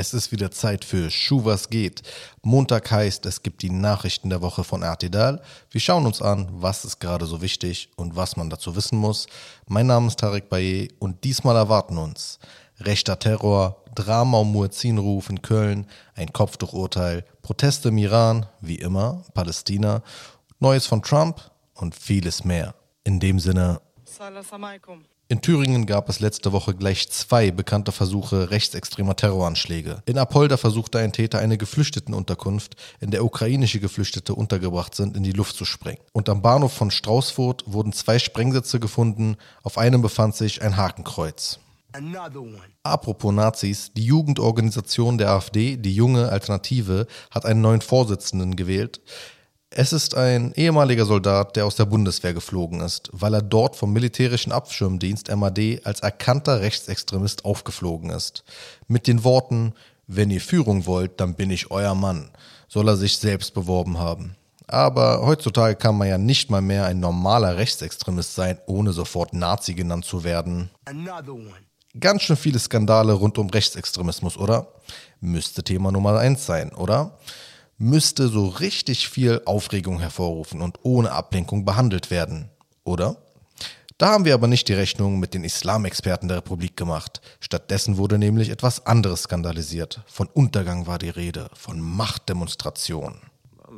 Es ist wieder Zeit für Schuh was geht. Montag heißt, es gibt die Nachrichten der Woche von Artedal. Wir schauen uns an, was ist gerade so wichtig und was man dazu wissen muss. Mein Name ist Tarek Baye und diesmal erwarten uns rechter Terror, Drama um Muezzinruf in Köln, ein Kopftuchurteil, Proteste im Iran, wie immer, Palästina, Neues von Trump und vieles mehr. In dem Sinne, Salam alaikum. In Thüringen gab es letzte Woche gleich zwei bekannte Versuche rechtsextremer Terroranschläge. In Apolda versuchte ein Täter eine Geflüchtetenunterkunft, in der ukrainische Geflüchtete untergebracht sind, in die Luft zu sprengen. Und am Bahnhof von Straußfurt wurden zwei Sprengsätze gefunden, auf einem befand sich ein Hakenkreuz. Apropos Nazis, die Jugendorganisation der AfD, die junge Alternative, hat einen neuen Vorsitzenden gewählt. Es ist ein ehemaliger Soldat, der aus der Bundeswehr geflogen ist, weil er dort vom militärischen Abschirmdienst MAD als erkannter Rechtsextremist aufgeflogen ist. Mit den Worten, wenn ihr Führung wollt, dann bin ich euer Mann, soll er sich selbst beworben haben. Aber heutzutage kann man ja nicht mal mehr ein normaler Rechtsextremist sein, ohne sofort Nazi genannt zu werden. Ganz schön viele Skandale rund um Rechtsextremismus, oder? Müsste Thema Nummer eins sein, oder? Müsste so richtig viel Aufregung hervorrufen und ohne Ablenkung behandelt werden, oder? Da haben wir aber nicht die Rechnung mit den Islamexperten der Republik gemacht. Stattdessen wurde nämlich etwas anderes skandalisiert. Von Untergang war die Rede, von Machtdemonstration.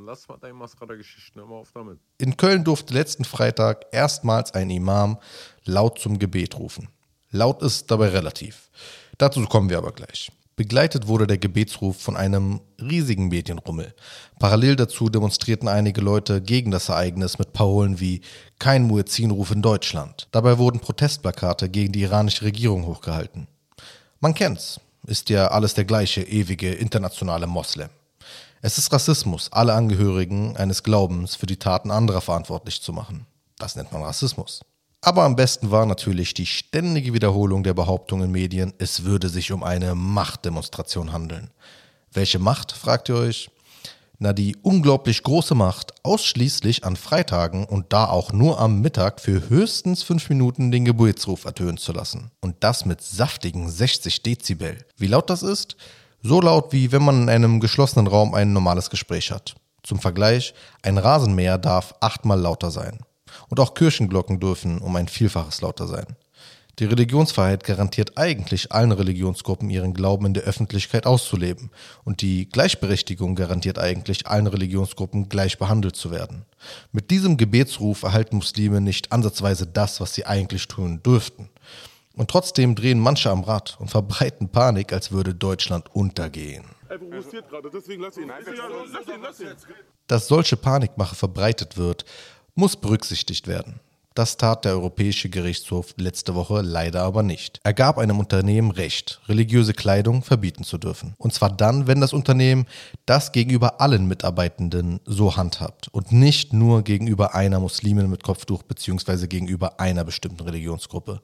Lass mal deine Mascara-Geschichten immer auf damit. In Köln durfte letzten Freitag erstmals ein Imam laut zum Gebet rufen. Laut ist dabei relativ. Dazu kommen wir aber gleich. Begleitet wurde der Gebetsruf von einem riesigen Medienrummel. Parallel dazu demonstrierten einige Leute gegen das Ereignis mit Parolen wie Kein Muezzinruf in Deutschland. Dabei wurden Protestplakate gegen die iranische Regierung hochgehalten. Man kennt's, ist ja alles der gleiche ewige internationale Moslem. Es ist Rassismus, alle Angehörigen eines Glaubens für die Taten anderer verantwortlich zu machen. Das nennt man Rassismus. Aber am besten war natürlich die ständige Wiederholung der Behauptung in Medien, es würde sich um eine Machtdemonstration handeln. Welche Macht, fragt ihr euch? Na, die unglaublich große Macht, ausschließlich an Freitagen und da auch nur am Mittag für höchstens fünf Minuten den Gebetsruf ertönen zu lassen. Und das mit saftigen 60 Dezibel. Wie laut das ist? So laut, wie wenn man in einem geschlossenen Raum ein normales Gespräch hat. Zum Vergleich, ein Rasenmäher darf achtmal lauter sein. Und auch Kirchenglocken dürfen um ein Vielfaches lauter sein. Die Religionsfreiheit garantiert eigentlich allen Religionsgruppen ihren Glauben in der Öffentlichkeit auszuleben. Und die Gleichberechtigung garantiert eigentlich allen Religionsgruppen gleich behandelt zu werden. Mit diesem Gebetsruf erhalten Muslime nicht ansatzweise das, was sie eigentlich tun dürften. Und trotzdem drehen manche am Rad und verbreiten Panik, als würde Deutschland untergehen. Er. Dass solche Panikmache verbreitet wird, muss berücksichtigt werden. Das tat der Europäische Gerichtshof letzte Woche leider aber nicht. Er gab einem Unternehmen Recht, religiöse Kleidung verbieten zu dürfen. Und zwar dann, wenn das Unternehmen das gegenüber allen Mitarbeitenden so handhabt und nicht nur gegenüber einer Muslimin mit Kopftuch bzw. gegenüber einer bestimmten Religionsgruppe.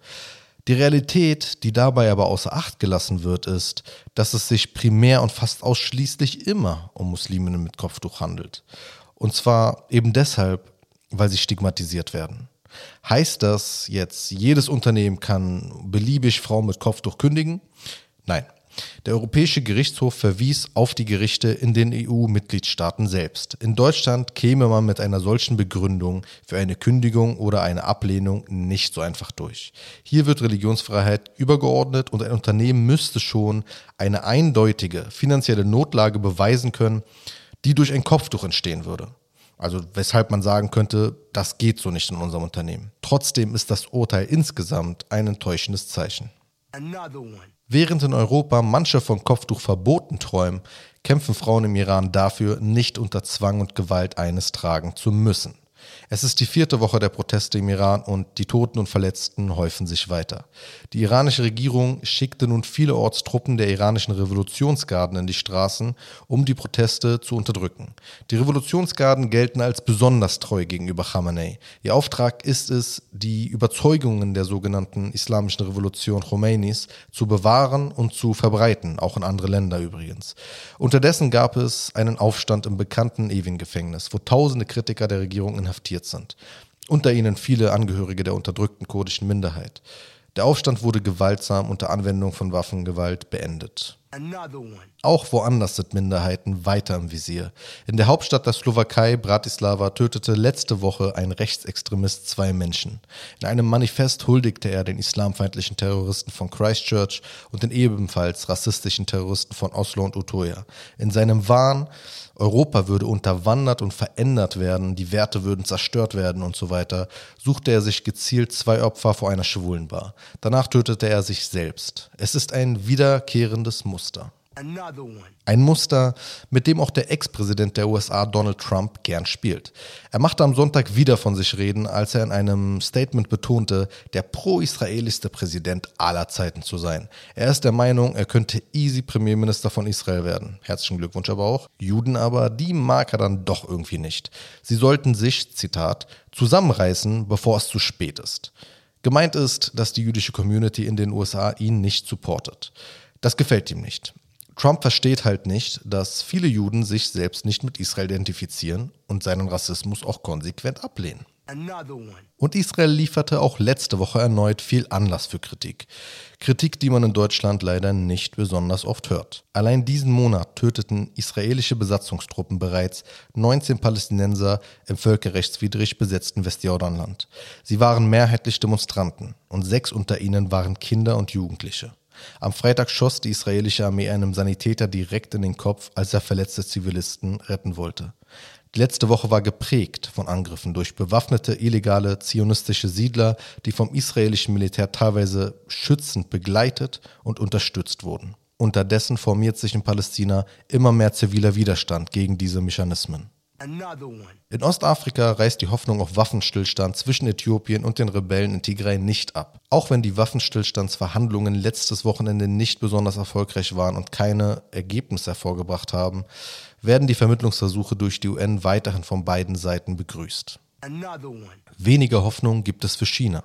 Die Realität, die dabei aber außer Acht gelassen wird, ist, dass es sich primär und fast ausschließlich immer um Musliminnen mit Kopftuch handelt. Und zwar eben deshalb, weil sie stigmatisiert werden. Heißt das jetzt, jedes Unternehmen kann beliebig Frauen mit Kopftuch kündigen? Nein. Der Europäische Gerichtshof verwies auf die Gerichte in den EU-Mitgliedstaaten selbst. In Deutschland käme man mit einer solchen Begründung für eine Kündigung oder eine Ablehnung nicht so einfach durch. Hier wird Religionsfreiheit übergeordnet und ein Unternehmen müsste schon eine eindeutige finanzielle Notlage beweisen können, die durch ein Kopftuch entstehen würde. Also weshalb man sagen könnte, das geht so nicht in unserem Unternehmen. Trotzdem ist das Urteil insgesamt ein enttäuschendes Zeichen. Während in Europa manche von Kopftuch verboten träumen, kämpfen Frauen im Iran dafür, nicht unter Zwang und Gewalt eines tragen zu müssen. Es ist die vierte Woche der Proteste im Iran und die Toten und Verletzten häufen sich weiter. Die iranische Regierung schickte nun vielerorts Truppen der iranischen Revolutionsgarden in die Straßen, um die Proteste zu unterdrücken. Die Revolutionsgarden gelten als besonders treu gegenüber Khamenei. Ihr Auftrag ist es, die Überzeugungen der sogenannten islamischen Revolution Khomeinis zu bewahren und zu verbreiten, auch in andere Länder übrigens. Unterdessen gab es einen Aufstand im bekannten Evin-Gefängnis, wo tausende Kritiker der Regierung inhaftiert sind. Unter ihnen viele Angehörige der unterdrückten kurdischen Minderheit. Der Aufstand wurde gewaltsam unter Anwendung von Waffengewalt beendet. Auch woanders sind Minderheiten weiter im Visier. In der Hauptstadt der Slowakei, Bratislava, tötete letzte Woche ein Rechtsextremist zwei Menschen. In einem Manifest huldigte er den islamfeindlichen Terroristen von Christchurch und den ebenfalls rassistischen Terroristen von Oslo und Utøya. In seinem Wahn, Europa würde unterwandert und verändert werden, die Werte würden zerstört werden und so weiter, suchte er sich gezielt zwei Opfer vor einer Schwulenbar. Danach tötete er sich selbst. Es ist ein wiederkehrendes Muster. One. Ein Muster, mit dem auch der Ex-Präsident der USA Donald Trump gern spielt. Er machte am Sonntag wieder von sich reden, als er in einem Statement betonte, der pro-israelischste Präsident aller Zeiten zu sein. Er ist der Meinung, er könnte easy Premierminister von Israel werden. Herzlichen Glückwunsch aber auch. Juden aber, die mag er dann doch irgendwie nicht. Sie sollten sich, Zitat, zusammenreißen, bevor es zu spät ist. Gemeint ist, dass die jüdische Community in den USA ihn nicht supportet. Das gefällt ihm nicht. Trump versteht halt nicht, dass viele Juden sich selbst nicht mit Israel identifizieren und seinen Rassismus auch konsequent ablehnen. Und Israel lieferte auch letzte Woche erneut viel Anlass für Kritik. Kritik, die man in Deutschland leider nicht besonders oft hört. Allein diesen Monat töteten israelische Besatzungstruppen bereits 19 Palästinenser im völkerrechtswidrig besetzten Westjordanland. Sie waren mehrheitlich Demonstranten und sechs unter ihnen waren Kinder und Jugendliche. Am Freitag schoss die israelische Armee einem Sanitäter direkt in den Kopf, als er verletzte Zivilisten retten wollte. Die letzte Woche war geprägt von Angriffen durch bewaffnete, illegale, zionistische Siedler, die vom israelischen Militär teilweise schützend begleitet und unterstützt wurden. Unterdessen formiert sich in Palästina immer mehr ziviler Widerstand gegen diese Mechanismen. In Ostafrika reißt die Hoffnung auf Waffenstillstand zwischen Äthiopien und den Rebellen in Tigray nicht ab. Auch wenn die Waffenstillstandsverhandlungen letztes Wochenende nicht besonders erfolgreich waren und keine Ergebnisse hervorgebracht haben, werden die Vermittlungsversuche durch die UN weiterhin von beiden Seiten begrüßt. Weniger Hoffnung gibt es für China.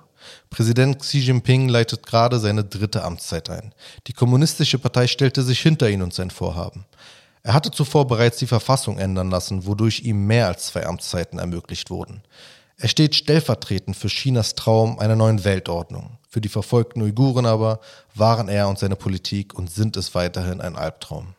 Präsident Xi Jinping leitet gerade seine dritte Amtszeit ein. Die kommunistische Partei stellte sich hinter ihn und sein Vorhaben. Er hatte zuvor bereits die Verfassung ändern lassen, wodurch ihm mehr als zwei Amtszeiten ermöglicht wurden. Er steht stellvertretend für Chinas Traum einer neuen Weltordnung. Für die verfolgten Uiguren aber waren er und seine Politik und sind es weiterhin ein Albtraum.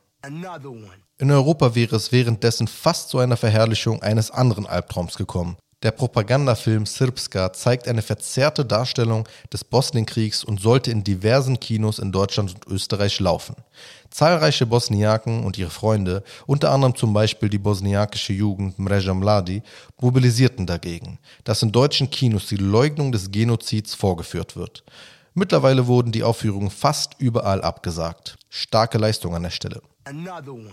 In Europa wäre es währenddessen fast zu einer Verherrlichung eines anderen Albtraums gekommen. Der Propagandafilm Srpska zeigt eine verzerrte Darstellung des Bosnienkriegs und sollte in diversen Kinos in Deutschland und Österreich laufen. Zahlreiche Bosniaken und ihre Freunde, unter anderem zum Beispiel die bosniakische Jugend Mreja Mladi, mobilisierten dagegen, dass in deutschen Kinos die Leugnung des Genozids vorgeführt wird. Mittlerweile wurden die Aufführungen fast überall abgesagt. Starke Leistung an der Stelle. Another one.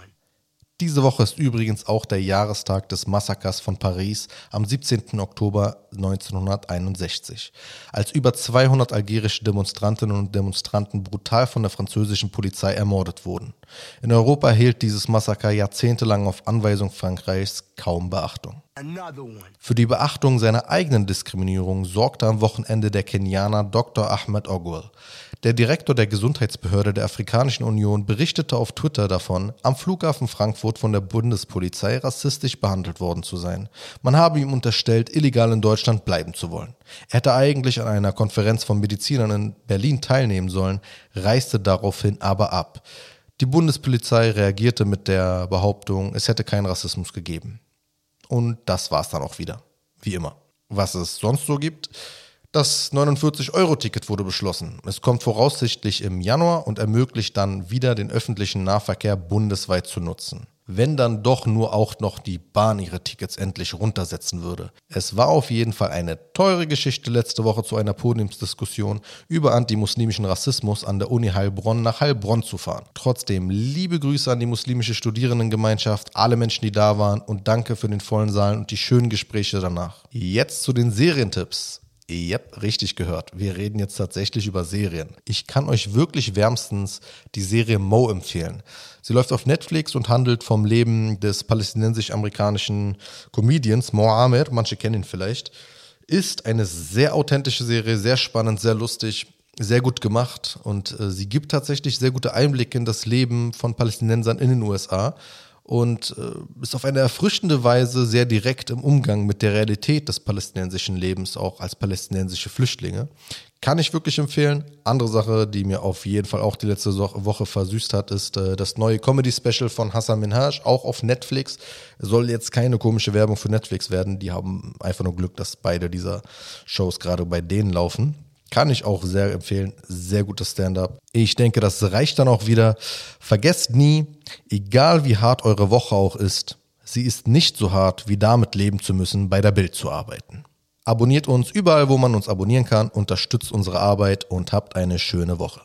Diese Woche ist übrigens auch der Jahrestag des Massakers von Paris am 17. Oktober 1961, als über 200 algerische Demonstrantinnen und Demonstranten brutal von der französischen Polizei ermordet wurden. In Europa erhielt dieses Massaker jahrzehntelang auf Anweisung Frankreichs kaum Beachtung. Für die Beachtung seiner eigenen Diskriminierung sorgte am Wochenende der Kenianer Dr. Ahmed Ogwell. Der Direktor der Gesundheitsbehörde der Afrikanischen Union berichtete auf Twitter davon, am Flughafen Frankfurt von der Bundespolizei rassistisch behandelt worden zu sein. Man habe ihm unterstellt, illegal in Deutschland bleiben zu wollen. Er hätte eigentlich an einer Konferenz von Medizinern in Berlin teilnehmen sollen, reiste daraufhin aber ab. Die Bundespolizei reagierte mit der Behauptung, es hätte keinen Rassismus gegeben. Und das war's dann auch wieder. Wie immer. Was es sonst so gibt. Das 49-Euro-Ticket wurde beschlossen. Es kommt voraussichtlich im Januar und ermöglicht dann wieder den öffentlichen Nahverkehr bundesweit zu nutzen. Wenn dann doch nur auch noch die Bahn ihre Tickets endlich runtersetzen würde. Es war auf jeden Fall eine teure Geschichte letzte Woche zu einer Podiumsdiskussion über antimuslimischen Rassismus an der Uni Heilbronn nach Heilbronn zu fahren. Trotzdem liebe Grüße an die muslimische Studierendengemeinschaft, alle Menschen, die da waren und danke für den vollen Saal und die schönen Gespräche danach. Jetzt zu den Serientipps. Habt richtig gehört. Wir reden jetzt tatsächlich über Serien. Ich kann euch wirklich wärmstens die Serie Mo empfehlen. Sie läuft auf Netflix und handelt vom Leben des palästinensisch-amerikanischen Comedians Mo Amer, manche kennen ihn vielleicht. Ist eine sehr authentische Serie, sehr spannend, sehr lustig, sehr gut gemacht und äh, sie gibt tatsächlich sehr gute Einblicke in das Leben von Palästinensern in den USA und äh, ist auf eine erfrischende Weise sehr direkt im Umgang mit der Realität des palästinensischen Lebens, auch als palästinensische Flüchtlinge. Kann ich wirklich empfehlen. Andere Sache, die mir auf jeden Fall auch die letzte Woche versüßt hat, ist äh, das neue Comedy-Special von Hassan Minhaj, auch auf Netflix. Soll jetzt keine komische Werbung für Netflix werden. Die haben einfach nur Glück, dass beide dieser Shows gerade bei denen laufen. Kann ich auch sehr empfehlen. Sehr gutes Stand-up. Ich denke, das reicht dann auch wieder. Vergesst nie, egal wie hart eure Woche auch ist, sie ist nicht so hart, wie damit leben zu müssen, bei der Bild zu arbeiten. Abonniert uns überall, wo man uns abonnieren kann, unterstützt unsere Arbeit und habt eine schöne Woche.